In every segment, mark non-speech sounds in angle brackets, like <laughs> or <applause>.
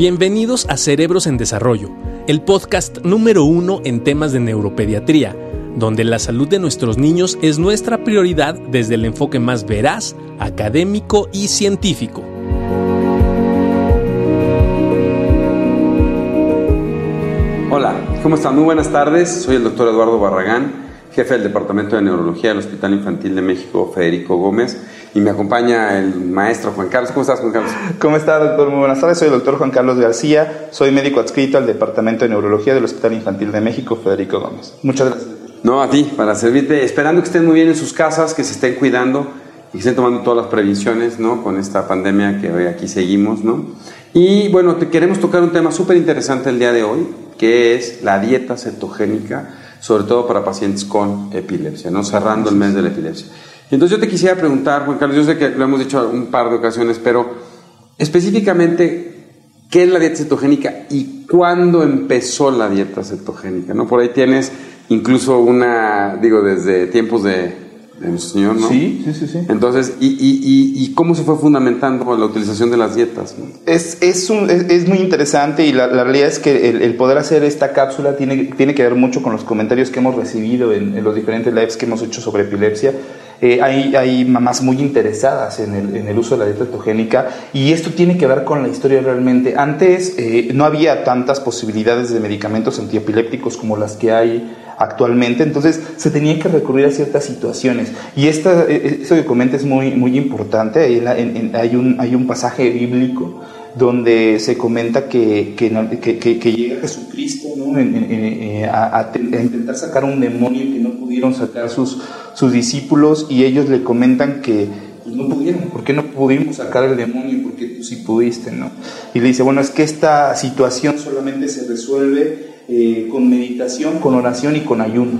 Bienvenidos a Cerebros en Desarrollo, el podcast número uno en temas de neuropediatría, donde la salud de nuestros niños es nuestra prioridad desde el enfoque más veraz, académico y científico. Hola, ¿cómo están? Muy buenas tardes. Soy el doctor Eduardo Barragán, jefe del Departamento de Neurología del Hospital Infantil de México, Federico Gómez, y me acompaña el maestro Juan Carlos. ¿Cómo estás, Juan Carlos? ¿Cómo está, doctor? Muy buenas tardes. Soy el doctor Juan Carlos García. Soy médico adscrito al Departamento de Neurología del Hospital Infantil de México, Federico Gómez. Muchas gracias. No, a ti, para servirte. Esperando que estén muy bien en sus casas, que se estén cuidando y que estén tomando todas las previsiones, ¿no? Con esta pandemia que hoy aquí seguimos, ¿no? Y bueno, te queremos tocar un tema súper interesante el día de hoy, que es la dieta cetogénica, sobre todo para pacientes con epilepsia, ¿no? Cerrando el mes de la epilepsia. Entonces yo te quisiera preguntar, Juan Carlos, yo sé que lo hemos dicho un par de ocasiones, pero específicamente, ¿qué es la dieta cetogénica y cuándo empezó la dieta cetogénica? ¿no? Por ahí tienes incluso una, digo, desde tiempos de, de nuestro Señor, ¿no? Sí, sí, sí. sí. Entonces, ¿y, y, y, cómo se fue fundamentando la utilización de las dietas? ¿no? Es, es, un, es, es, muy interesante y la, la realidad es que el, el, poder hacer esta cápsula tiene, tiene que ver mucho con los comentarios que hemos recibido en, en los diferentes lives que hemos hecho sobre epilepsia. Eh, hay, hay, mamás muy interesadas en el, en el, uso de la dieta cetogénica y esto tiene que ver con la historia realmente. Antes eh, no había tantas posibilidades de medicamentos antiepilépticos como las que hay actualmente, entonces se tenía que recurrir a ciertas situaciones. Y esta, esto que comenta es muy, muy importante, hay, en, hay, un, hay un pasaje bíblico donde se comenta que, que, llega Jesucristo ¿no? en, a, intentar sacar un demonio que no pudieron sacar sus, sus discípulos y ellos le comentan que pues, no pudieron, ¿por qué no pudimos sacar el demonio? Porque tú sí pudiste, ¿no? Y le dice, bueno, es que esta situación solamente se resuelve eh, con meditación, con oración y con ayuno,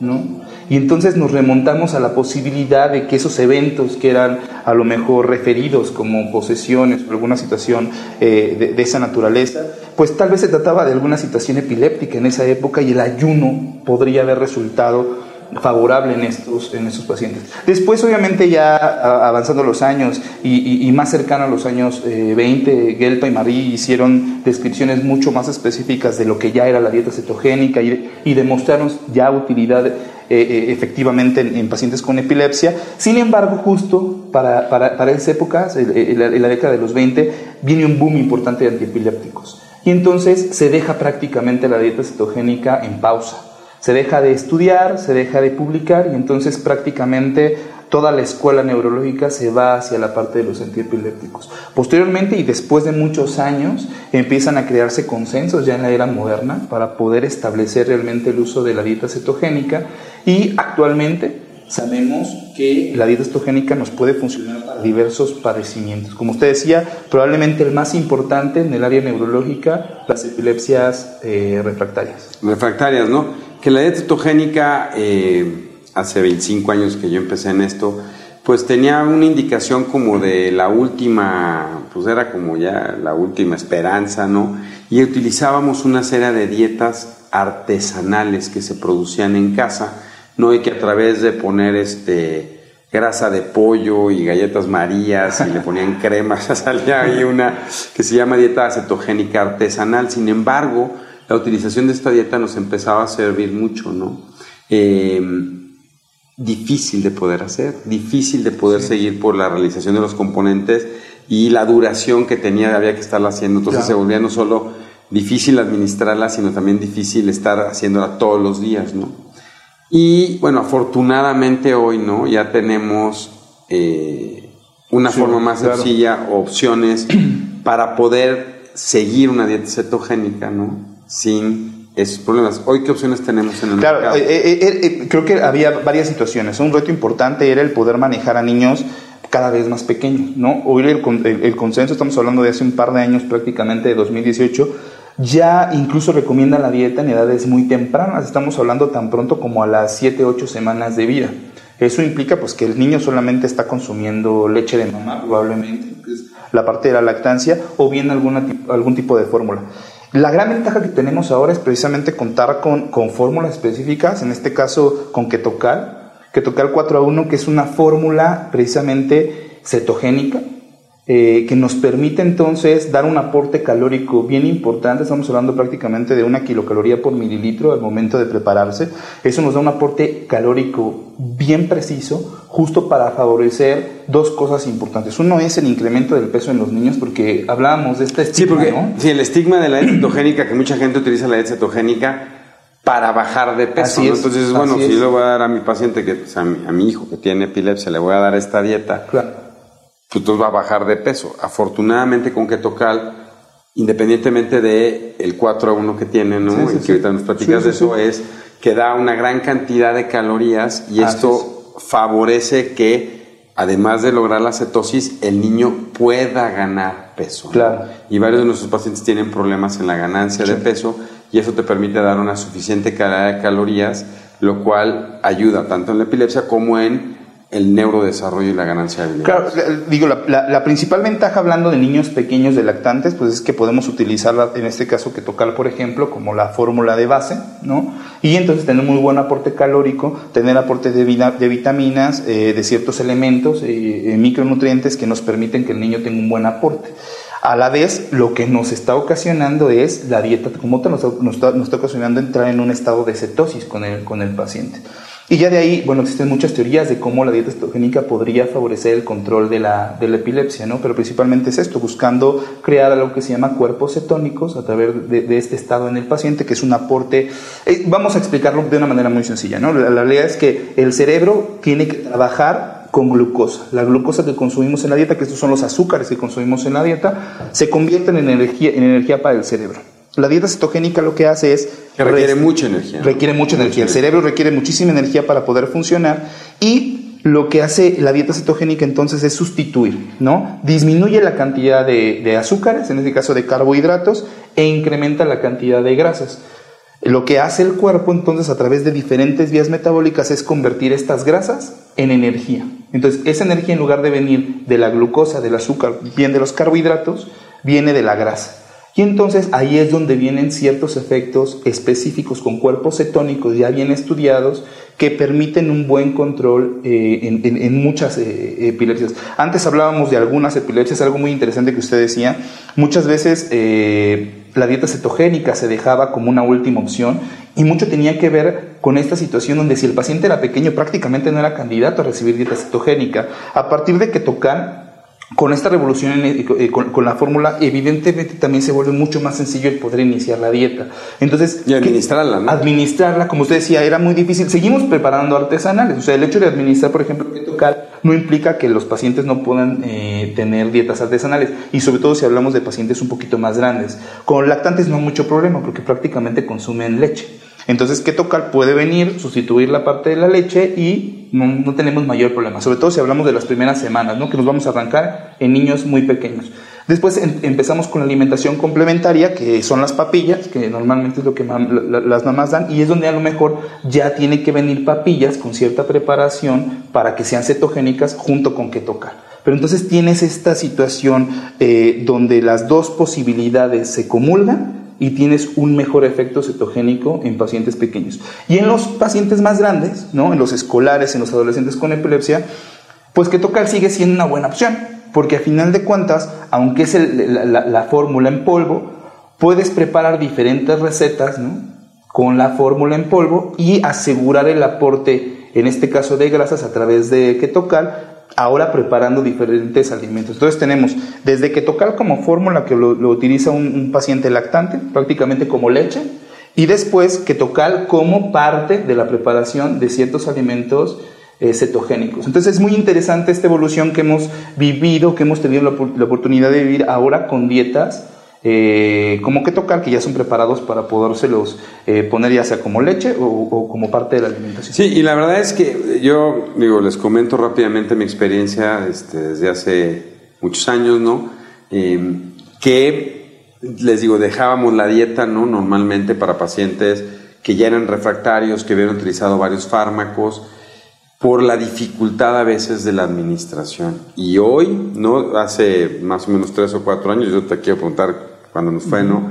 ¿no? Y entonces nos remontamos a la posibilidad de que esos eventos que eran a lo mejor referidos como posesiones o alguna situación eh, de, de, esa naturaleza, pues tal vez se trataba de alguna situación epiléptica en esa época y el ayuno podría haber resultado favorable en estos, en estos pacientes. Después, obviamente, ya avanzando los años y, más cercano a los años eh, 20, Gelpa y Marie hicieron descripciones mucho más específicas de lo que ya era la dieta cetogénica y, demostraron ya utilidad eh, eh, efectivamente en, en, pacientes con epilepsia. Sin embargo, justo para, para, para esas épocas, en la, en la década de los 20, viene un boom importante de antiepilépticos. Y entonces se deja prácticamente la dieta cetogénica en pausa se deja de estudiar, se deja de publicar y entonces prácticamente toda la escuela neurológica se va hacia la parte de los antiepilépticos. Posteriormente y después de muchos años empiezan a crearse consensos ya en la era moderna para poder establecer realmente el uso de la dieta cetogénica y actualmente sabemos que la dieta cetogénica nos puede funcionar para diversos padecimientos. Como usted decía, probablemente el más importante en el área neurológica, las epilepsias eh, refractarias. Refractarias, ¿no? que la dieta cetogénica, eh, hace 25 años que yo empecé en esto, pues tenía una indicación como de la última, pues era como ya la última esperanza, ¿no? Y utilizábamos una serie de dietas artesanales que se producían en casa, ¿no? Y que a través de poner este grasa de pollo y galletas marías y le ponían <laughs> cremas, salía ahí una que se llama dieta cetogénica artesanal. Sin embargo, la utilización de esta dieta nos empezaba a servir mucho, ¿no? Eh, difícil de poder hacer, difícil de poder sí. seguir por la realización de los componentes y la duración que tenía, había que estarla haciendo. Entonces se volvía no solo difícil administrarla, sino también difícil estar haciéndola todos los días, ¿no? Y bueno, afortunadamente hoy, ¿no? Ya tenemos eh, una sí, forma más claro. sencilla, opciones <clears throat> para poder seguir una dieta cetogénica, ¿no? sin esos problemas. Hoy, ¿qué opciones tenemos en el claro, mercado? Eh, eh, eh, creo que había varias situaciones. Un reto importante era el poder manejar a niños cada vez más pequeños, ¿no? Hoy el, el, el, consenso, estamos hablando de hace un par de años, prácticamente de 2018, ya incluso recomienda la dieta en edades muy tempranas. Estamos hablando tan pronto como a las 7, 8 semanas de vida. Eso implica pues que el niño solamente está consumiendo leche de mamá, probablemente, la parte de la lactancia, o bien alguna, algún tipo de fórmula. La gran ventaja que tenemos ahora es precisamente contar con, con fórmulas específicas, en este caso con Ketocal, Ketocal 4 a 1, que es una fórmula precisamente cetogénica, eh, que nos permite entonces dar un aporte calórico bien importante. Estamos hablando prácticamente de una kilocaloría por mililitro al momento de prepararse. Eso nos da un aporte calórico bien preciso, justo para favorecer dos cosas importantes. Uno es el incremento del peso en los niños, porque hablábamos de este estigma, sí, porque, Sí, el estigma de la dieta cetogénica, que mucha gente utiliza la dieta cetogénica para bajar de peso. Entonces, bueno, si yo le voy a dar a mi paciente, que, a, mi, hijo que tiene epilepsia, le voy a dar esta dieta. Claro pues entonces va a bajar de peso. Afortunadamente con Ketocal, independientemente de el 4 a 1 que tiene, ¿no? y que ahorita nos platicas de eso, es que da una gran cantidad de calorías y esto favorece que, además de lograr la cetosis, el niño pueda ganar peso. Claro. Y varios de nuestros pacientes tienen problemas en la ganancia de peso y eso te permite dar una suficiente cantidad de calorías, lo cual ayuda tanto en la epilepsia como en el neurodesarrollo y la ganancia de habilidades. Claro, digo, la, principal ventaja hablando de niños pequeños de lactantes, pues es que podemos utilizarla, en este caso que tocar, por ejemplo, como la fórmula de base, ¿no? Y entonces tener muy buen aporte calórico, tener aporte de, de vitaminas, eh, de ciertos elementos, eh, micronutrientes que nos permiten que el niño tenga un buen aporte. A la vez, lo que nos está ocasionando es la dieta como tal, nos, está, nos está ocasionando entrar en un estado de cetosis con el, con el paciente. Y ya de ahí, bueno, existen muchas teorías de cómo la dieta cetogénica podría favorecer el control de la, de la epilepsia, ¿no? Pero principalmente es esto, buscando crear algo que se llama cuerpos cetónicos a través de, este estado en el paciente, que es un aporte. Eh, vamos a explicarlo de una manera muy sencilla, ¿no? La, la realidad es que el cerebro tiene que trabajar con glucosa. La glucosa que consumimos en la dieta, que estos son los azúcares que consumimos en la dieta, se convierten en energía, en energía para el cerebro. La dieta cetogénica lo que hace es... Que requiere mucha energía. Requiere mucha energía. El cerebro requiere muchísima energía para poder funcionar y lo que hace la dieta cetogénica entonces es sustituir, ¿no? Disminuye la cantidad de, de azúcares, en este caso de carbohidratos, e incrementa la cantidad de grasas. Lo que hace el cuerpo entonces a través de diferentes vías metabólicas es convertir estas grasas en energía. Entonces esa energía en lugar de venir de la glucosa, del azúcar, bien de los carbohidratos, viene de la grasa. Y entonces ahí es donde vienen ciertos efectos específicos con cuerpos cetónicos ya bien estudiados que permiten un buen control eh, en, muchas eh, epilepsias. Antes hablábamos de algunas epilepsias, algo muy interesante que usted decía. Muchas veces eh, la dieta cetogénica se dejaba como una última opción y mucho tenía que ver con esta situación donde si el paciente era pequeño prácticamente no era candidato a recibir dieta cetogénica. A partir de que tocan con esta revolución eh, con, la fórmula, evidentemente también se vuelve mucho más sencillo el poder iniciar la dieta. Entonces, y administrarla, ¿no? Administrarla, como usted decía, era muy difícil. Seguimos preparando artesanales. O sea, el hecho de administrar, por ejemplo, tocar no implica que los pacientes no puedan eh, tener dietas artesanales. Y sobre todo si hablamos de pacientes un poquito más grandes. Con lactantes no hay mucho problema porque prácticamente consumen leche. Entonces, tocar puede venir, sustituir la parte de la leche y no, tenemos mayor problema, sobre todo si hablamos de las primeras semanas, ¿no? que nos vamos a arrancar en niños muy pequeños. Después empezamos con la alimentación complementaria, que son las papillas, que normalmente es lo que las mamás dan, y es donde a lo mejor ya tiene que venir papillas con cierta preparación para que sean cetogénicas junto con tocar. Pero entonces tienes esta situación eh, donde las dos posibilidades se comulgan y tienes un mejor efecto cetogénico en pacientes pequeños. Y en los pacientes más grandes, ¿no? en los escolares, en los adolescentes con epilepsia, pues que sigue siendo una buena opción, porque a final de cuentas, aunque es la, fórmula en polvo, puedes preparar diferentes recetas ¿no? con la fórmula en polvo y asegurar el aporte, en este caso de grasas, a través de Ketocal, ahora preparando diferentes alimentos. Entonces tenemos desde que tocar como fórmula que lo, utiliza un, paciente lactante, prácticamente como leche, y después que tocar como parte de la preparación de ciertos alimentos eh, cetogénicos. Entonces es muy interesante esta evolución que hemos vivido, que hemos tenido la oportunidad de vivir ahora con dietas eh, como que tocar, que ya son preparados para podérselos eh, poner ya sea como leche o, como parte de la alimentación. Sí, y la verdad es que yo, digo, les comento rápidamente mi experiencia este, desde hace muchos años, ¿no? Em, que, les digo, dejábamos la dieta, ¿no? Normalmente para pacientes que ya eran refractarios, que habían utilizado varios fármacos, por la dificultad a veces de la administración. Y hoy, ¿no? Hace más o menos tres o cuatro años, yo te quiero preguntar cuando nos fue, ¿no?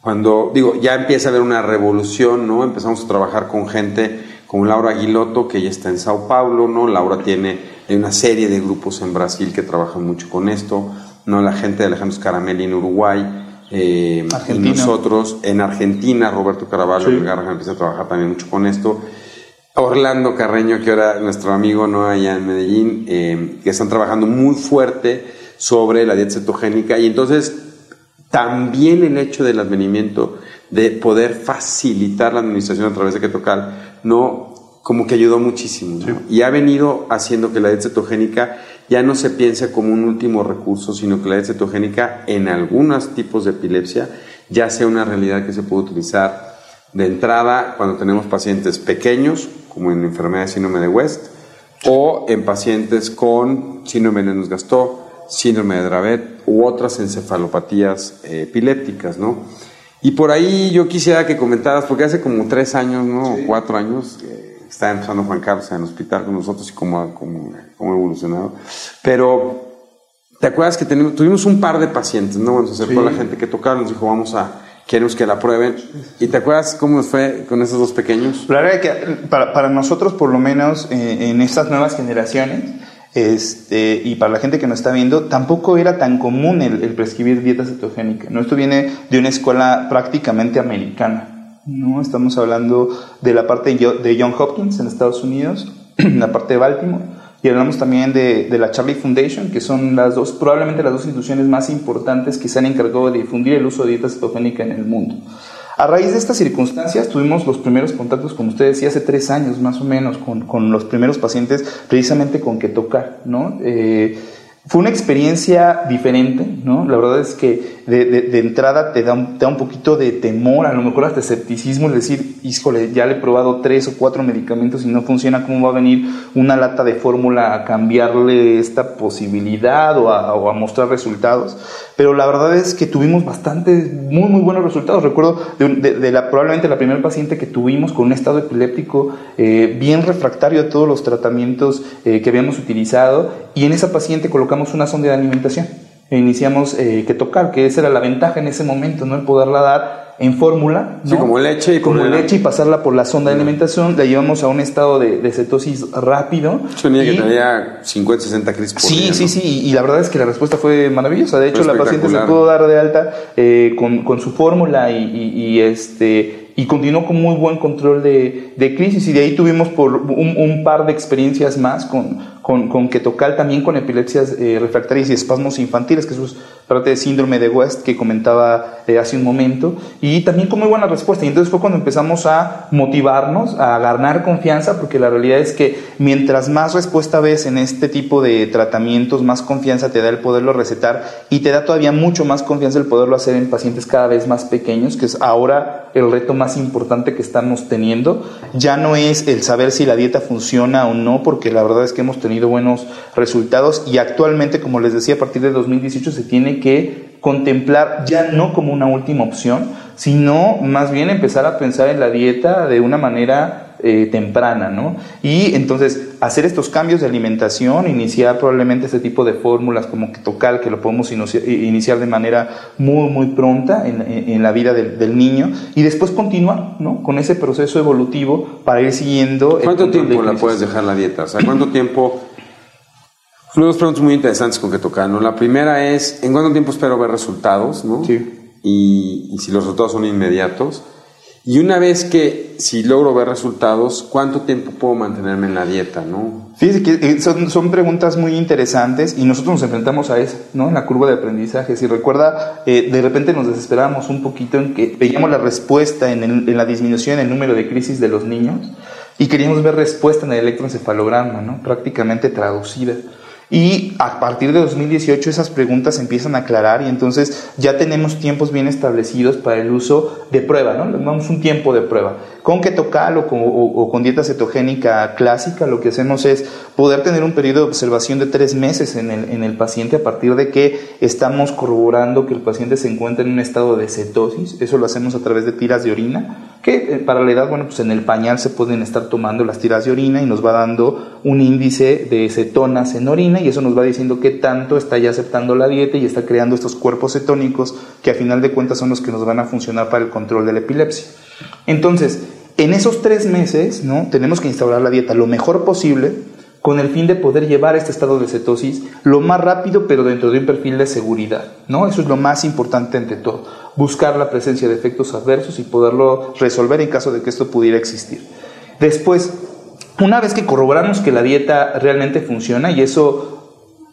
Cuando, digo, ya empieza a haber una revolución, ¿no? Empezamos a trabajar con gente como Laura Aguiloto, que ya está en Sao Paulo, ¿no? Laura tiene una serie de grupos en Brasil que trabajan mucho con esto. ¿no? La gente de Alejandro Scaramelli en Uruguay, eh, y nosotros en Argentina, Roberto Caraballo sí. empieza a trabajar también mucho con esto. Orlando Carreño, que ahora nuestro amigo no allá en Medellín, eh, que están trabajando muy fuerte sobre la dieta cetogénica y entonces también el hecho del advenimiento de poder facilitar la administración a través de Ketocal, no como que ayudó muchísimo y ha venido haciendo que la dieta cetogénica ya no se piense como un último recurso, sino que la dieta cetogénica en algunos tipos de epilepsia ya sea una realidad que se puede utilizar de entrada cuando tenemos pacientes pequeños como en enfermedad de síndrome de West, o en pacientes con síndrome de Lennox-Gastaut, síndrome de Dravet u otras encefalopatías eh, epilépticas, ¿no? Y por ahí yo quisiera que comentaras, porque hace como tres años, ¿no? O cuatro años, eh, estaba empezando Juan Carlos en el hospital con nosotros y cómo, cómo, cómo ha evolucionado. Pero, ¿te acuerdas que tenemos, tuvimos un par de pacientes, ¿no? Se acercó la gente que tocaron, nos dijo, vamos a queremos que la prueben. ¿Y te acuerdas cómo nos fue con esos dos pequeños? La verdad es que para, para nosotros, por lo menos eh, en estas nuevas generaciones, este, y para la gente que nos está viendo, tampoco era tan común el, prescribir dieta cetogénica. ¿no? Esto viene de una escuela prácticamente americana. ¿no? Estamos hablando de la parte de John Hopkins en Estados Unidos, <clears throat> la parte de Baltimore y hablamos también de, de, la Charlie Foundation, que son las dos, probablemente las dos instituciones más importantes que se han encargado de difundir el uso de dieta cetogénica en el mundo. A raíz de estas circunstancias tuvimos los primeros contactos, como usted decía, hace tres años más o menos, con, con los primeros pacientes precisamente con que tocar, ¿no? Eh, fue una experiencia diferente, ¿no? La verdad es que de, de, de entrada te da, un, te da, un, poquito de temor, a lo mejor hasta escepticismo, es decir, híjole, ya le he probado tres o cuatro medicamentos y no funciona, ¿cómo va a venir una lata de fórmula a cambiarle esta posibilidad o a, o a, mostrar resultados? Pero la verdad es que tuvimos bastante, muy, muy buenos resultados. Recuerdo de, de la, probablemente la primera paciente que tuvimos con un estado epiléptico eh, bien refractario a todos los tratamientos eh, que habíamos utilizado y en esa paciente colocamos una sonda de alimentación e iniciamos eh, que tocar, que esa era la ventaja en ese momento, ¿no? El poderla dar en fórmula. ¿no? Sí, como leche y como leche y pasarla por la sonda de alimentación, la llevamos a un estado de, de cetosis rápido. Yo tenía que tenía 50, 60 crisis por Sí, día, sí, ¿no? sí, y la verdad es que la respuesta fue maravillosa. De hecho, la paciente se pudo dar de alta eh, con, con, su fórmula y, y, y, este y continuó con muy buen control de, de crisis y de ahí tuvimos por un, un par de experiencias más con, con, con Ketocal, también con epilepsias eh, refractarias y espasmos infantiles, que eso es parte de síndrome de West que comentaba eh, hace un momento, y también con muy buena respuesta. Y entonces fue cuando empezamos a motivarnos, a ganar confianza, porque la realidad es que mientras más respuesta ves en este tipo de tratamientos, más confianza te da el poderlo recetar y te da todavía mucho más confianza el poderlo hacer en pacientes cada vez más pequeños, que es ahora el reto más importante que estamos teniendo. Ya no es el saber si la dieta funciona o no, porque la verdad es que hemos tenido buenos resultados y actualmente, como les decía, a partir de 2018 se tiene que contemplar ya no como una última opción, sino más bien empezar a pensar en la dieta de una manera eh, temprana, ¿no? Y entonces hacer estos cambios de alimentación, iniciar probablemente este tipo de fórmulas como Ketocal, que lo podemos iniciar de manera muy, muy pronta en, en la vida del, del, niño, y después continuar, ¿no? Con ese proceso evolutivo para ir siguiendo. ¿Cuánto tiempo la puedes dejar la dieta? O sea, ¿cuánto tiempo dos preguntas muy interesantes con que tocar, ¿no? La primera es, ¿en cuánto tiempo espero ver resultados, no? Sí. Y, y, si los resultados son inmediatos. Y una vez que, si logro ver resultados, ¿cuánto tiempo puedo mantenerme en la dieta, no? Fíjese que son, son preguntas muy interesantes y nosotros nos enfrentamos a eso, ¿no? En la curva de aprendizaje. Si recuerda, eh, de repente nos desesperábamos un poquito en que veíamos la respuesta en, el, en la disminución en el número de crisis de los niños y queríamos ver respuesta en el electroencefalograma, ¿no? Prácticamente traducida. Y a partir de 2018 esas preguntas empiezan a aclarar y entonces ya tenemos tiempos bien establecidos para el uso de prueba, ¿no? Les damos un tiempo de prueba. Con ketocal o con, o, o con dieta cetogénica clásica lo que hacemos es poder tener un periodo de observación de tres meses en el, en el paciente a partir de que estamos corroborando que el paciente se encuentra en un estado de cetosis. Eso lo hacemos a través de tiras de orina, que para la edad, bueno, pues en el pañal se pueden estar tomando las tiras de orina y nos va dando un índice de cetonas en orina y eso nos va diciendo qué tanto está ya aceptando la dieta y está creando estos cuerpos cetónicos que a final de cuentas son los que nos van a funcionar para el control de la epilepsia. Entonces, en esos tres meses, ¿no? Tenemos que instaurar la dieta lo mejor posible con el fin de poder llevar este estado de cetosis lo más rápido, pero dentro de un perfil de seguridad, ¿no? Eso es lo más importante ante todo, buscar la presencia de efectos adversos y poderlo resolver en caso de que esto pudiera existir. Después, una vez que corroboramos que la dieta realmente funciona, y eso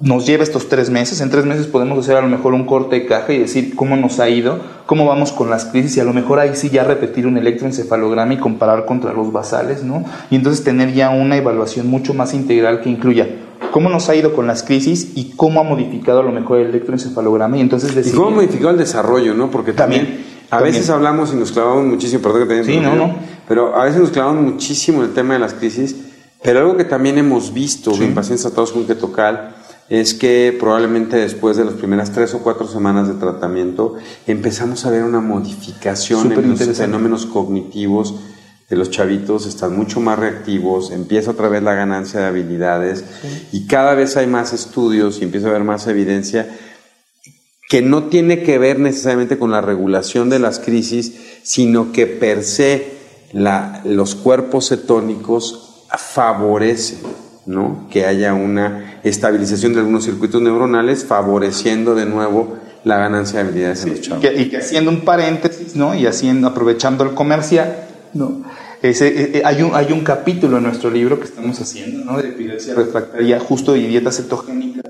nos lleva estos tres meses. En tres meses podemos hacer a lo mejor un corte de caja y decir cómo nos ha ido, cómo vamos con las crisis y a lo mejor ahí sí ya repetir un electroencefalograma y comparar contra los basales, ¿no? Y entonces tener ya una evaluación mucho más integral que incluya cómo nos ha ido con las crisis y cómo ha modificado a lo mejor el electroencefalograma y entonces decir... Y cómo ha modificado el desarrollo, ¿no? Porque también... a veces hablamos y nos clavamos muchísimo, perdón que Sí, no, no. Pero a veces nos clavamos muchísimo en el tema de las crisis, pero algo que también hemos visto en pacientes tratados con ketocal es que probablemente después de las primeras tres o cuatro semanas de tratamiento empezamos a ver una modificación en los fenómenos cognitivos de los chavitos, están mucho más reactivos, empieza otra vez la ganancia de habilidades y cada vez hay más estudios y empieza a haber más evidencia que no tiene que ver necesariamente con la regulación de las crisis, sino que per se la, los cuerpos cetónicos favorecen ¿no? que haya una estabilización de algunos circuitos neuronales, favoreciendo de nuevo la ganancia de habilidades en los chavos. Y que, haciendo un paréntesis, ¿no? y haciendo, aprovechando el comercial, ¿no? Ese, eh, eh, hay, un, hay un capítulo en nuestro libro que estamos haciendo, ¿no? de epilepsia refractaria justo y dieta cetogénica.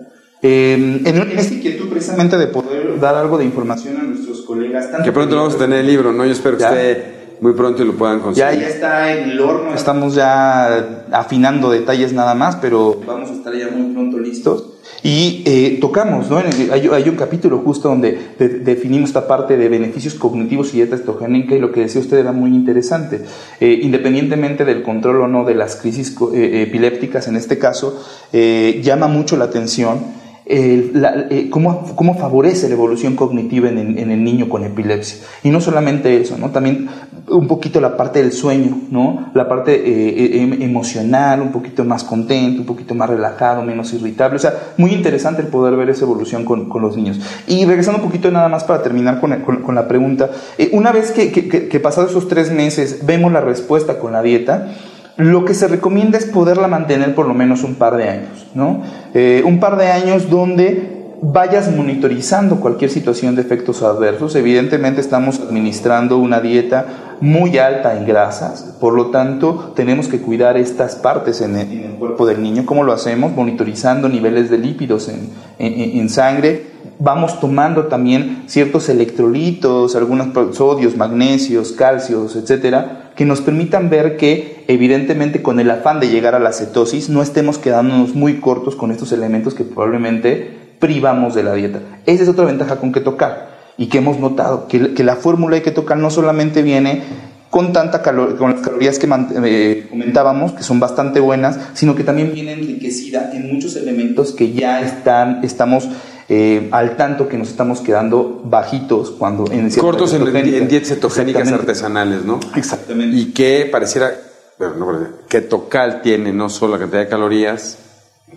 Eh, en, en, esta inquietud precisamente de poder dar algo de información a nuestros colegas. que pronto vamos a tener el libro, ¿no? Yo espero que esté muy pronto lo puedan conseguir. Ya, ya está en el horno, estamos ya afinando detalles nada más, pero vamos a estar ya muy pronto listos. Y eh, tocamos, ¿no? Hay, hay, un capítulo justo donde definimos esta parte de beneficios cognitivos y dieta estogénica y lo que decía usted era muy interesante. Eh, independientemente del control o no de las crisis eh, epilépticas en este caso, llama mucho la atención eh, cómo, cómo, favorece la evolución cognitiva en, el niño con epilepsia. Y no solamente eso, ¿no? también un poquito la parte del sueño, ¿no? la parte eh, em, emocional, un poquito más contento, un poquito más relajado, menos irritable. O sea, muy interesante el poder ver esa evolución con, con los niños. Y regresando un poquito nada más para terminar con, con, la pregunta, eh, una vez que, que, que pasados esos tres meses vemos la respuesta con la dieta, lo que se recomienda es poderla mantener por lo menos un par de años, ¿no? Eh, un par de años donde vayas monitorizando cualquier situación de efectos adversos. Evidentemente estamos administrando una dieta muy alta en grasas, por lo tanto tenemos que cuidar estas partes en el, cuerpo del niño. ¿Cómo lo hacemos? Monitorizando niveles de lípidos en, en sangre. Vamos tomando también ciertos electrolitos, algunos sodios, magnesios, calcios, etcétera, que nos permitan ver que evidentemente con el afán de llegar a la cetosis no estemos quedándonos muy cortos con estos elementos que probablemente privamos de la dieta. Esa es otra ventaja con que tocar y que hemos notado, que, la fórmula de que tocar no solamente viene con, tanta con las calorías que eh, comentábamos, que son bastante buenas, sino que también viene enriquecida en muchos elementos que ya están, estamos eh, al tanto que nos estamos quedando bajitos cuando en cortos en, en, dietas cetogénicas artesanales, ¿no? Exactamente. Y que pareciera, pero no que Tocal tiene no solo la cantidad de calorías,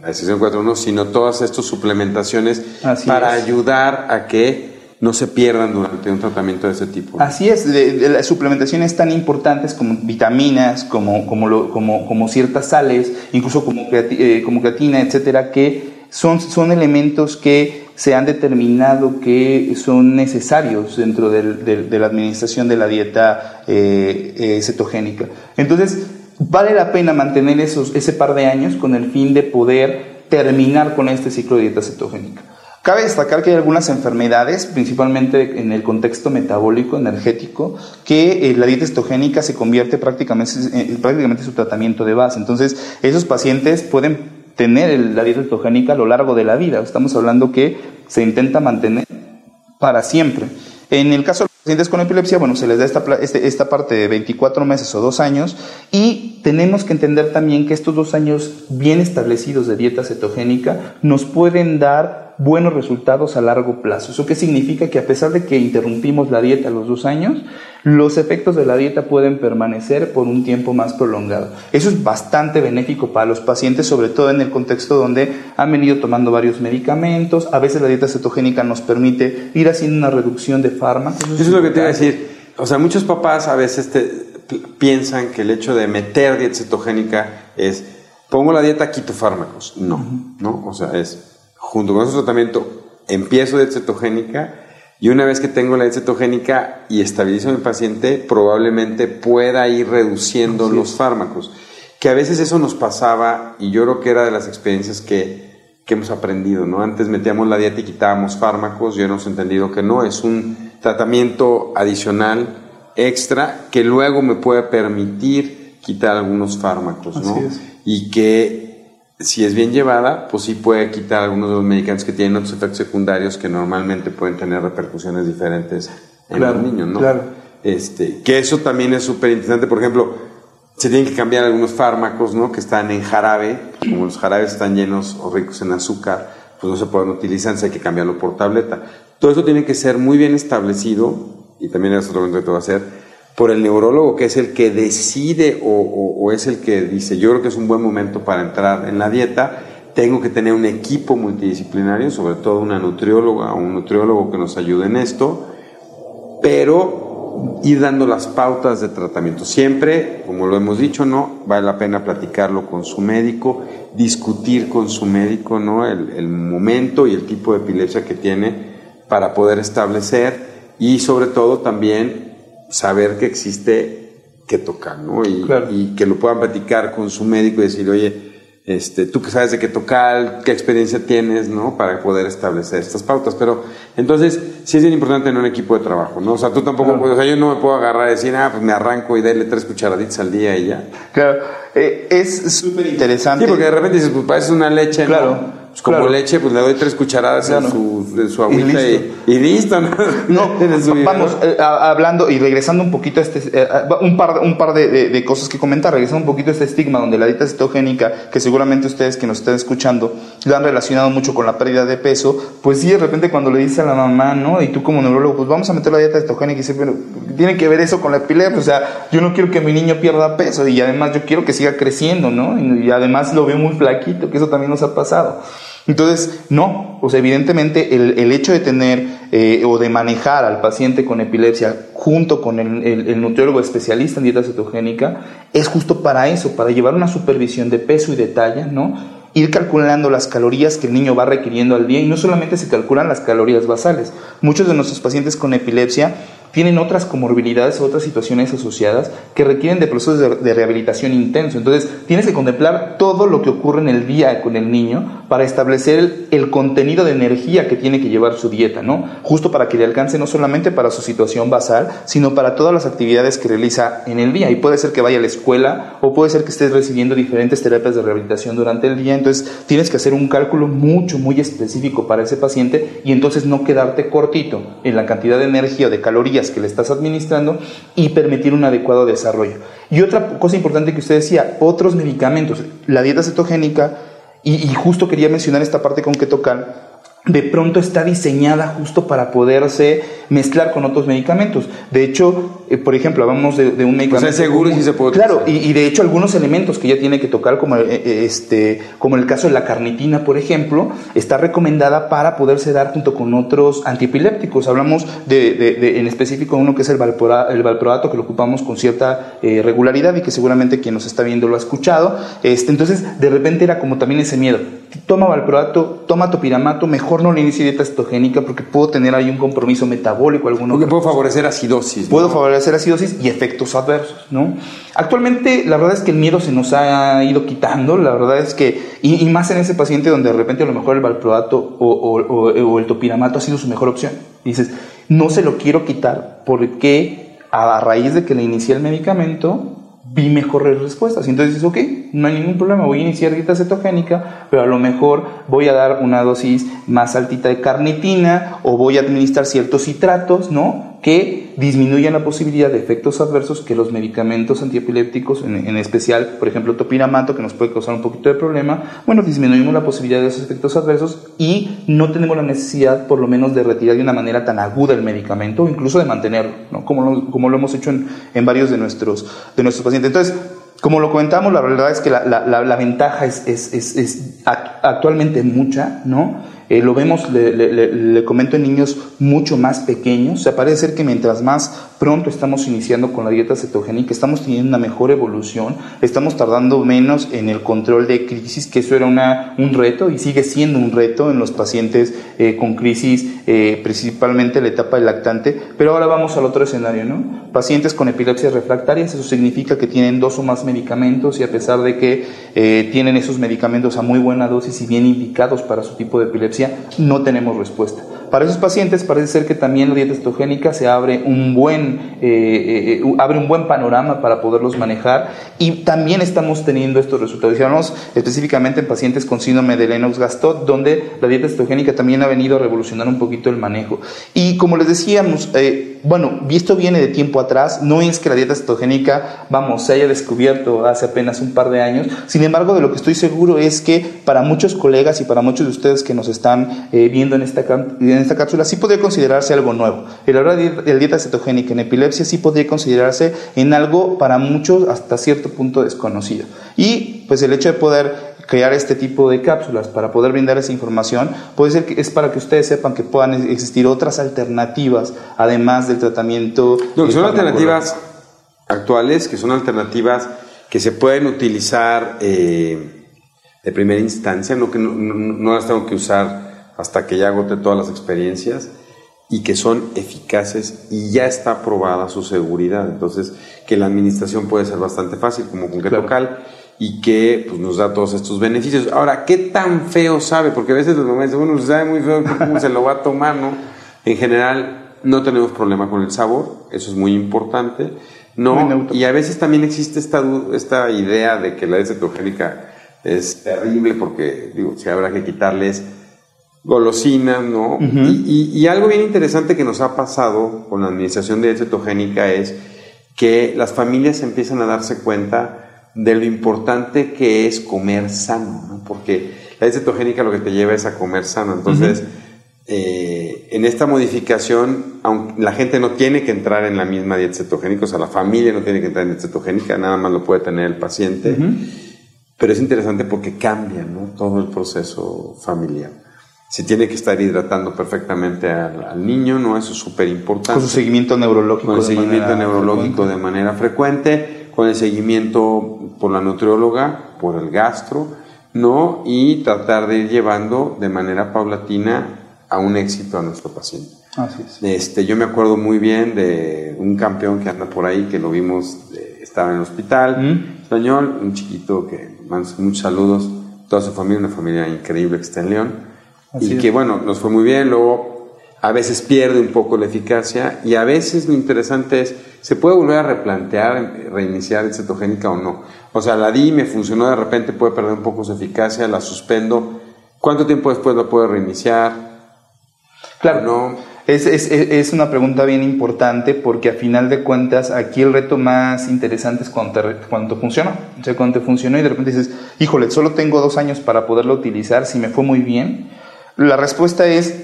la decisión 4.1, sino todas estas suplementaciones para ayudar a que no se pierdan durante un tratamiento de ese tipo. Así es, las suplementaciones tan importantes como vitaminas, como, como, como, como ciertas sales, incluso como, eh, como creatina, etcétera, que son, son elementos que se han determinado que son necesarios dentro de la administración de la dieta eh, eh, cetogénica. Entonces, vale la pena mantener esos, ese par de años con el fin de poder terminar con este ciclo de dieta cetogénica. Cabe destacar que hay algunas enfermedades, principalmente en el contexto metabólico, energético, que eh, la dieta cetogénica se convierte prácticamente, prácticamente en su tratamiento de base. Entonces, esos pacientes pueden tener la dieta cetogénica a lo largo de la vida. Estamos hablando que se intenta mantener para siempre. En el caso de los pacientes con epilepsia, bueno, se les da esta, este, esta parte de 24 meses o dos años y tenemos que entender también que estos dos años bien establecidos de dieta cetogénica nos pueden dar buenos resultados a largo plazo. ¿Eso qué significa? Que a pesar de que interrumpimos la dieta a los dos años, los efectos de la dieta pueden permanecer por un tiempo más prolongado. Eso es bastante benéfico para los pacientes, sobre todo en el contexto donde han venido tomando varios medicamentos. A veces la dieta cetogénica nos permite ir haciendo una reducción de fármacos. Eso, es, lo que te iba a decir. O sea, muchos papás a veces piensan que el hecho de meter dieta cetogénica es pongo la dieta, quito fármacos. No, ¿no? O sea, es junto con ese tratamiento, empiezo dieta cetogénica y una vez que tengo la dieta cetogénica y estabilizo a mi paciente, probablemente pueda ir reduciendo los fármacos. Que a veces eso nos pasaba y yo creo que era de las experiencias que, que hemos aprendido, ¿no? Antes metíamos la dieta y quitábamos fármacos, yo hemos entendido que no, es un tratamiento adicional extra que luego me puede permitir quitar algunos fármacos, ¿no? Y que si es bien llevada, pues sí puede quitar algunos de los medicamentos que tienen otros efectos secundarios que normalmente pueden tener repercusiones diferentes en los niños, ¿no? Claro. Este, que eso también es súper interesante, por ejemplo, se tienen que cambiar algunos fármacos, ¿no? Que están en jarabe, como los jarabes están llenos o ricos en azúcar, pues no se pueden utilizar, hay que cambiarlo por tableta. Todo eso tiene que ser muy bien establecido, y también es otro momento que te va a hacer, por el neurólogo que es el que decide o, es el que dice, yo creo que es un buen momento para entrar en la dieta, tengo que tener un equipo multidisciplinario, sobre todo una nutrióloga o un nutriólogo que nos ayude en esto, pero ir dando las pautas de tratamiento. Siempre, como lo hemos dicho, ¿no? Vale la pena platicarlo con su médico, discutir con su médico, ¿no? El, el momento y el tipo de epilepsia que tiene para poder establecer y sobre todo también saber que existe que tocar, ¿no? Y, y, que lo puedan platicar con su médico y decir, oye, este, tú que sabes de qué tocar, qué experiencia tienes, ¿no? Para poder establecer estas pautas. Pero entonces, sí es bien importante tener un equipo de trabajo, ¿no? O sea, tú tampoco puedes, o sea, yo no me puedo agarrar y decir, ah, pues me arranco y darle tres cucharaditas al día y ya. Claro, eh, es súper interesante. Sí, porque de repente dices, pues parece una leche, claro. Pues como leche, pues le doy tres cucharadas en su, de su agüita y listo. no, <laughs> vamos, eh, hablando y regresando un poquito a este, eh, un par, un par de, cosas que comentar, regresando un poquito a este estigma donde la dieta cetogénica, que seguramente ustedes que nos están escuchando, lo han relacionado mucho con la pérdida de peso, pues sí, de repente cuando le dice a la mamá, ¿no? Y tú como neurólogo, pues vamos a meter la dieta cetogénica y dice, pero tiene que ver eso con la epilepsia, o sea, yo no quiero que mi niño pierda peso y además yo quiero que siga creciendo, ¿no? Y, y además lo veo muy flaquito, que eso también nos ha pasado. Entonces, no, sea, evidentemente el, hecho de tener eh, o de manejar al paciente con epilepsia junto con el, nutriólogo especialista en dieta cetogénica es justo para eso, para llevar una supervisión de peso y de talla, ¿no? ir calculando las calorías que el niño va requiriendo al día y no solamente se calculan las calorías basales. Muchos de nuestros pacientes con epilepsia tienen otras comorbilidades o otras situaciones asociadas que requieren de procesos de, rehabilitación intenso. Entonces, tienes que contemplar todo lo que ocurre en el día con el niño para establecer el, contenido de energía que tiene que llevar su dieta, ¿no? Justo para que le alcance no solamente para su situación basal, sino para todas las actividades que realiza en el día. Y puede ser que vaya a la escuela o puede ser que estés recibiendo diferentes terapias de rehabilitación durante el día. Entonces, tienes que hacer un cálculo mucho, muy específico para ese paciente y entonces no quedarte cortito en la cantidad de energía o de calorías que le estás administrando y permitir un adecuado desarrollo. Y otra cosa importante que usted decía, otros medicamentos, la dieta cetogénica, y, justo quería mencionar esta parte con que tocan, de pronto está diseñada justo para poderse mezclar con otros medicamentos. De hecho, eh, por ejemplo, hablamos de, un medicamento. Pues es seguro y se puede. Claro, y, de hecho algunos elementos que ya tiene que tocar, como, eh, eh, este, como el caso de la carnitina, por ejemplo, está recomendada para poderse dar junto con otros antiepilépticos. Hablamos de, en específico uno que es el, valproato, el valproato, que lo ocupamos con cierta regularidad y que seguramente quien nos está viendo lo ha escuchado. Este, entonces, de repente era como también ese miedo. Toma valproato, toma topiramato, mejor no le inicie dieta cetogénica porque puedo tener ahí un compromiso metabólico. Alguno porque puedo favorecer acidosis. Puedo favorecer acidosis y efectos adversos, ¿no? Actualmente la verdad es que el miedo se nos ha ido quitando, la verdad es que, y, más en ese paciente donde de repente a lo mejor el valproato o, el topiramato ha sido su mejor opción. dices, no se lo quiero quitar porque a raíz de que le inicié el medicamento, vi mejores respuestas. Entonces dices, ok, no hay ningún problema, voy a iniciar dieta cetogénica, pero a lo mejor voy a dar una dosis más altita de carnitina o voy a administrar ciertos citratos, ¿no? Que disminuyan la posibilidad de efectos adversos que los medicamentos antiepilépticos, en, especial, por ejemplo, topiramato, que nos puede causar un poquito de problema, bueno, disminuimos la posibilidad de esos efectos adversos y no tenemos la necesidad, por lo menos, de retirar de una manera tan aguda el medicamento o incluso de mantenerlo, ¿no? como, lo, como lo hemos hecho en, en varios de nuestros, de nuestros pacientes. Entonces, como lo comentamos, la verdad es que la, la, la, ventaja es, es, es, es, actualmente mucha, ¿no? Eh, lo vemos, le, comento, en niños mucho más pequeños. O sea, parece ser que mientras más pronto estamos iniciando con la dieta cetogénica, estamos teniendo una mejor evolución, estamos tardando menos en el control de crisis, que eso era una, un reto y sigue siendo un reto en los pacientes eh, con crisis, eh, principalmente la etapa del lactante. Pero ahora vamos al otro escenario, ¿no? Pacientes con epilepsias refractarias, eso significa que tienen dos o más medicamentos y a pesar de que tienen esos medicamentos a muy buena dosis y bien indicados para su tipo de epilepsia, no tenemos respuesta. Para esos pacientes parece ser que también la dieta cetogénica se abre un buen, eh, eh, eh, abre un buen panorama para poderlos manejar y también estamos teniendo estos resultados. Hablamos específicamente en pacientes con síndrome de Lennox-Gastaut, donde la dieta cetogénica también ha venido a revolucionar un poquito el manejo. Y como les decíamos, bueno, esto viene de tiempo atrás, no es que la dieta cetogénica, vamos, se haya descubierto hace apenas un par de años, sin embargo, de lo que estoy seguro es que para muchos colegas y para muchos de ustedes que nos están viendo en esta, en esta cápsula sí podría considerarse algo nuevo. El hablar de dieta cetogénica en epilepsia sí podría considerarse en algo para muchos hasta cierto punto desconocido. Y pues el hecho de poder crear este tipo de cápsulas para poder brindar esa información, puede ser que es para que ustedes sepan que puedan existir otras alternativas además del tratamiento. No, que son alternativas actuales, que son alternativas que se pueden utilizar eh, de primera instancia, no que no, no las tengo que usar hasta que ya agote todas las experiencias y que son eficaces y ya está probada su seguridad. Entonces, que la administración puede ser bastante fácil, como con Ketocal, y que pues, nos da todos estos beneficios. Ahora, ¿qué tan feo sabe? Porque a veces los momentos, uno sabe muy feo, ¿cómo <laughs> se lo va a tomar, no? En general, no tenemos problema con el sabor, eso es muy importante. No, y a veces también existe esta, esta idea de que la cetogénica es terrible porque, digo, si habrá que quitarles golosinas, ¿no? y, algo bien interesante que nos ha pasado con la administración de cetogénica es que las familias empiezan a darse cuenta de lo importante que es comer sano, ¿no? Porque la cetogénica lo que te lleva es a comer sano. Entonces, eh, en esta modificación, aunque la gente no tiene que entrar en la misma dieta cetogénica, o sea, la familia no tiene que entrar en dieta cetogénica, nada más lo puede tener el paciente. Pero es interesante porque cambia ¿no? todo el proceso familiar se tiene que estar hidratando perfectamente al, niño, ¿no? Eso es súper importante. Con su seguimiento neurológico. Con el seguimiento neurológico de manera frecuente, con el seguimiento por la nutrióloga, por el gastro, ¿no? Y tratar de ir llevando de manera paulatina a un éxito a nuestro paciente. Así es. Este, yo me acuerdo muy bien de un campeón que anda por ahí, que lo vimos, estaba en el hospital, ¿Mm? español, un chiquito que manda muchos saludos, toda su familia, una familia increíble que está en León y que bueno, nos fue muy bien, luego a veces pierde un poco la eficacia y a veces lo interesante es, ¿se puede volver a replantear, reiniciar el cetogénica o no? O sea, la di, me funcionó, de repente puede perder un poco su eficacia, la suspendo, ¿cuánto tiempo después la puedo reiniciar? Claro, no. Es, es, es, una pregunta bien importante porque a final de cuentas aquí el reto más interesante es cuando, te, cuando funciona. O sea, cuando te funcionó y de repente dices, híjole, solo tengo dos años para poderlo utilizar, si me fue muy bien, la respuesta es,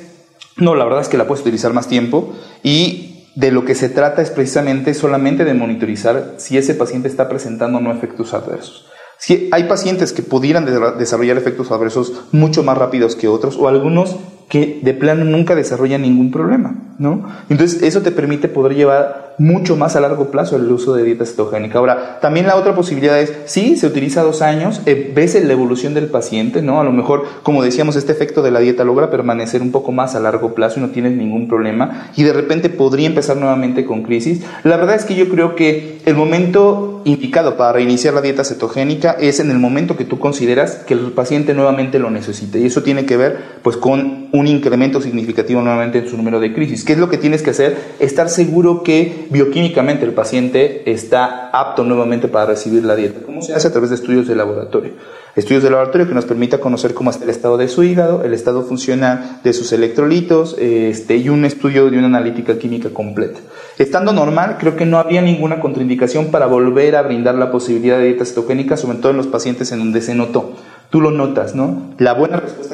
no, la verdad es que la puedes utilizar más tiempo y de lo que se trata es precisamente solamente de monitorizar si ese paciente está presentando no efectos adversos. Si hay pacientes que pudieran desarrollar efectos adversos mucho más rápidos que otros o algunos que de plano nunca desarrollan ningún problema, ¿no? Entonces eso te permite poder llevar mucho más a largo plazo el uso de dieta cetogénica. Ahora, también la otra posibilidad es, sí, se utiliza dos años, eh, ves la evolución del paciente, ¿no? A lo mejor, como decíamos, este efecto de la dieta logra permanecer un poco más a largo plazo y no tienes ningún problema y de repente podría empezar nuevamente con crisis. La verdad es que yo creo que el momento indicado para reiniciar la dieta cetogénica es en el momento que tú consideras que el paciente nuevamente lo necesite y eso tiene que ver pues con un incremento significativo nuevamente en su número de crisis. ¿Qué es lo que tienes que hacer? Estar seguro que bioquímicamente el paciente está apto nuevamente para recibir la dieta. ¿Cómo se hace? A través de estudios de laboratorio. Estudios de laboratorio que nos permita conocer cómo está el estado de su hígado, el estado funcional de sus electrolitos este, y un estudio de una analítica química completa. Estando normal, creo que no había ninguna contraindicación para volver a brindar la posibilidad de dieta cetogénica, sobre todo en los pacientes en donde se notó. Tú lo notas, ¿no? La buena respuesta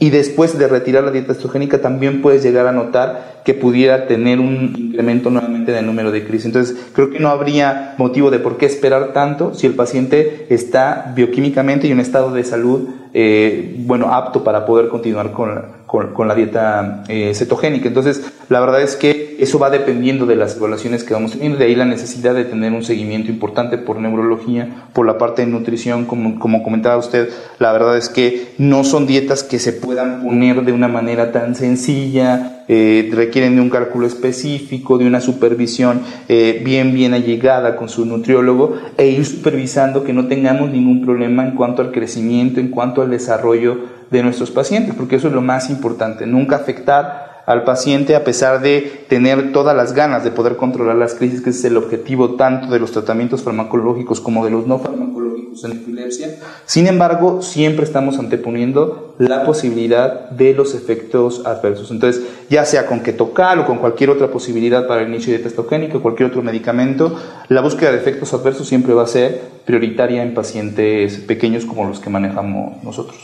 y después de retirar la dieta cetogénica también puedes llegar a notar que pudiera tener un incremento nuevamente en el número de crisis. Entonces, creo que no habría motivo de por qué esperar tanto si el paciente está bioquímicamente y en un estado de salud eh, bueno, apto para poder continuar con, con, la dieta eh, cetogénica. Entonces, la verdad es que eso va dependiendo de las evaluaciones que vamos teniendo, de ahí la necesidad de tener un seguimiento importante por neurología, por la parte de nutrición, como, como comentaba usted, la verdad es que no son dietas que se puedan poner de una manera tan sencilla, eh, requieren de un cálculo específico, de una supervisión eh, bien, bien allegada con su nutriólogo e ir supervisando que no tengamos ningún problema en cuanto al crecimiento, en cuanto al desarrollo de nuestros pacientes, porque eso es lo más importante, nunca afectar al paciente a pesar de tener todas las ganas de poder controlar las crisis, que es el objetivo tanto de los tratamientos farmacológicos como de los no farmacológicos en epilepsia. Sin embargo, siempre estamos anteponiendo la posibilidad de los efectos adversos. Entonces, ya sea con ketocal o con cualquier otra posibilidad para el inicio de testogénica o cualquier otro medicamento, la búsqueda de efectos adversos siempre va a ser prioritaria en pacientes pequeños como los que manejamos nosotros.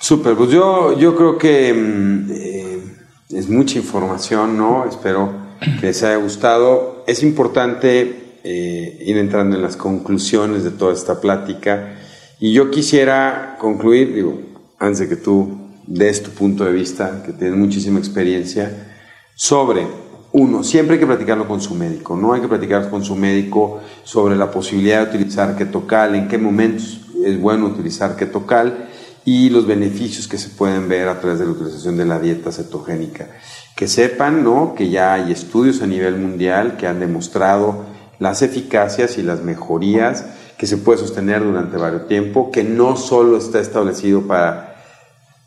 Súper, pues yo, yo creo que mm, eh, es mucha información, ¿no? Espero que les haya gustado. Es importante eh, ir entrando en las conclusiones de toda esta plática. Y yo quisiera concluir, digo, antes de que tú des tu punto de vista, que tienes muchísima experiencia, sobre, uno, siempre hay que platicarlo con su médico, no hay que platicar con su médico sobre la posibilidad de utilizar ketocal, en qué momentos es bueno utilizar ketocal y los beneficios que se pueden ver a través de la utilización de la dieta cetogénica. Que sepan ¿no? que ya hay estudios a nivel mundial que han demostrado las eficacias y las mejorías que se puede sostener durante varios tiempo, que no solo está establecido para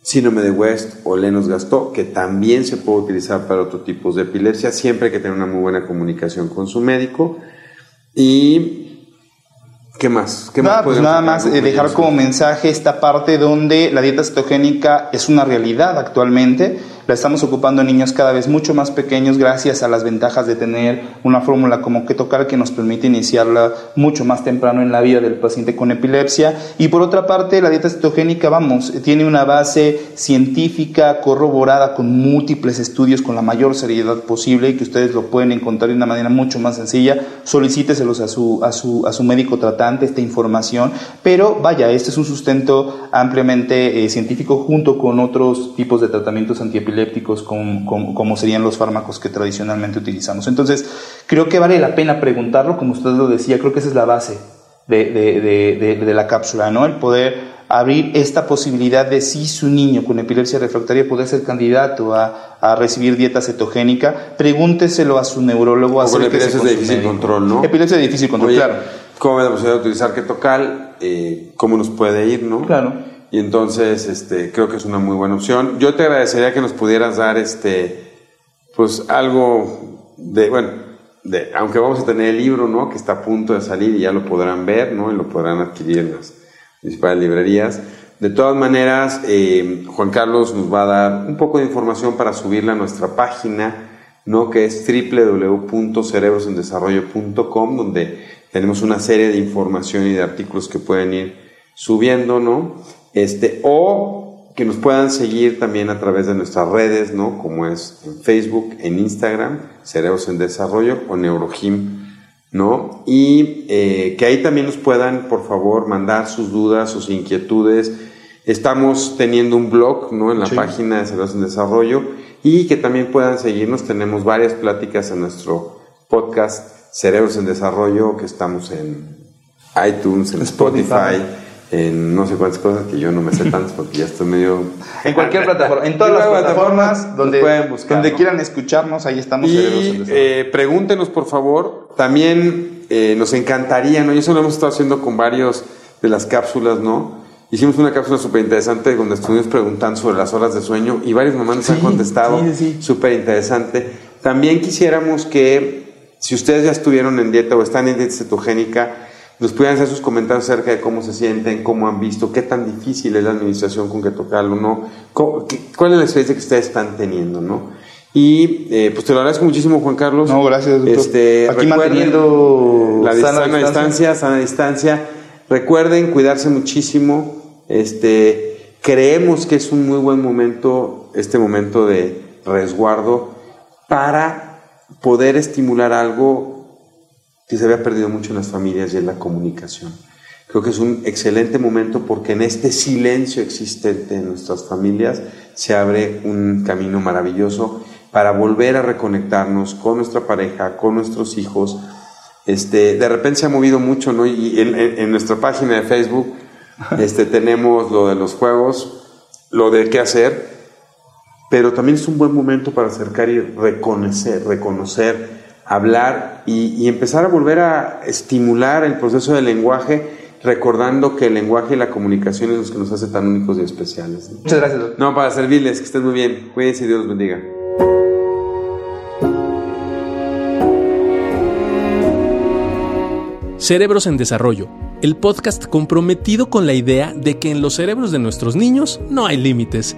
síndrome de West o Lennox-Gastaut, que también se puede utilizar para otros tipos de epilepsia, siempre hay que tener una muy buena comunicación con su médico. Y ¿Qué más? ¿Qué nada, pues nada más eh, dejar como mensaje esta parte donde la dieta cetogénica es una realidad actualmente la estamos ocupando en niños cada vez mucho más pequeños gracias a las ventajas de tener una fórmula como Ketocal que nos permite iniciarla mucho más temprano en la vida del paciente con epilepsia. Y por otra parte, la dieta cetogénica, vamos, tiene una base científica corroborada con múltiples estudios con la mayor seriedad posible y que ustedes lo pueden encontrar de una manera mucho más sencilla. Solicíteselos a su, a su, a su médico tratante esta información. Pero vaya, este es un sustento ampliamente eh, científico junto con otros tipos de tratamientos antiepilépticos como, serían los fármacos que tradicionalmente utilizamos. Entonces, creo que vale la pena preguntarlo, como usted lo decía, creo que esa es la base de, la cápsula, ¿no? El poder abrir esta posibilidad de si su niño con epilepsia refractaria puede ser candidato a, recibir dieta cetogénica, pregúnteselo a su neurólogo. O con epilepsia de difícil control, ¿no? Epilepsia de difícil control, claro. ¿Cómo es la posibilidad de utilizar ketocal? Eh, ¿Cómo nos puede ir, no? Claro. Y entonces, este, creo que es una muy buena opción. Yo te agradecería que nos pudieras dar, este, pues algo de, bueno, de, aunque vamos a tener el libro, ¿no? Que está a punto de salir y ya lo podrán ver, ¿no? Y lo podrán adquirir en las principales librerías. De todas maneras, eh, Juan Carlos nos va a dar un poco de información para subirla a nuestra página, ¿no? Que es www.cerebrosendesarrollo.com, donde tenemos una serie de información y de artículos que pueden ir subiendo, ¿no? Este, o que nos puedan seguir también a través de nuestras redes, ¿no? Como es en Facebook, en Instagram, Cerebros en Desarrollo o Neurogym, ¿no? Y eh, que ahí también nos puedan, por favor, mandar sus dudas, sus inquietudes. Estamos teniendo un blog, ¿no? En la página de Cerebros en Desarrollo y que también puedan seguirnos. Tenemos varias pláticas en nuestro podcast Cerebros en Desarrollo, que estamos en iTunes, en Spotify en no sé cuántas cosas que yo no me sé <laughs> tantas porque ya estoy medio... En cualquier plataforma, en todas las plataformas donde, pueden buscar, donde quieran escucharnos, ahí estamos. Y eh, pregúntenos por favor, también eh, nos encantaría, ¿no? Y eso lo hemos estado haciendo con varios de las cápsulas, ¿no? Hicimos una cápsula súper interesante donde estuvimos preguntando sobre las horas de sueño y varios mamás nos han contestado, súper interesante. También quisiéramos que, si ustedes ya estuvieron en dieta o están en dieta cetogénica, nos pueden hacer sus comentarios acerca de cómo se sienten, cómo han visto, qué tan difícil es la administración con que tocarlo, ¿no? ¿Cuál es la experiencia que ustedes están teniendo, no? Y eh, pues te lo agradezco muchísimo, Juan Carlos. No, gracias, doctor. Este, Aquí manteniendo la sana, distancia. sana distancia. Recuerden cuidarse muchísimo. Este, creemos que es un muy buen momento, este momento de resguardo, para poder estimular algo que se había perdido mucho en las familias y en la comunicación. Creo que es un excelente momento porque en este silencio existente en nuestras familias se abre un camino maravilloso para volver a reconectarnos con nuestra pareja, con nuestros hijos. Este, de repente se ha movido mucho, ¿no? Y en, nuestra página de Facebook <laughs> este, tenemos lo de los juegos, lo de qué hacer, pero también es un buen momento para acercar y reconocer, reconocer, hablar y, y empezar a volver a estimular el proceso del lenguaje recordando que el lenguaje y la comunicación es lo que nos hace tan únicos y especiales. Muchas gracias. No, para servirles, que estén muy bien. Cuídense y Dios los bendiga. Cerebros en Desarrollo, el podcast comprometido con la idea de que en los cerebros de nuestros niños no hay límites.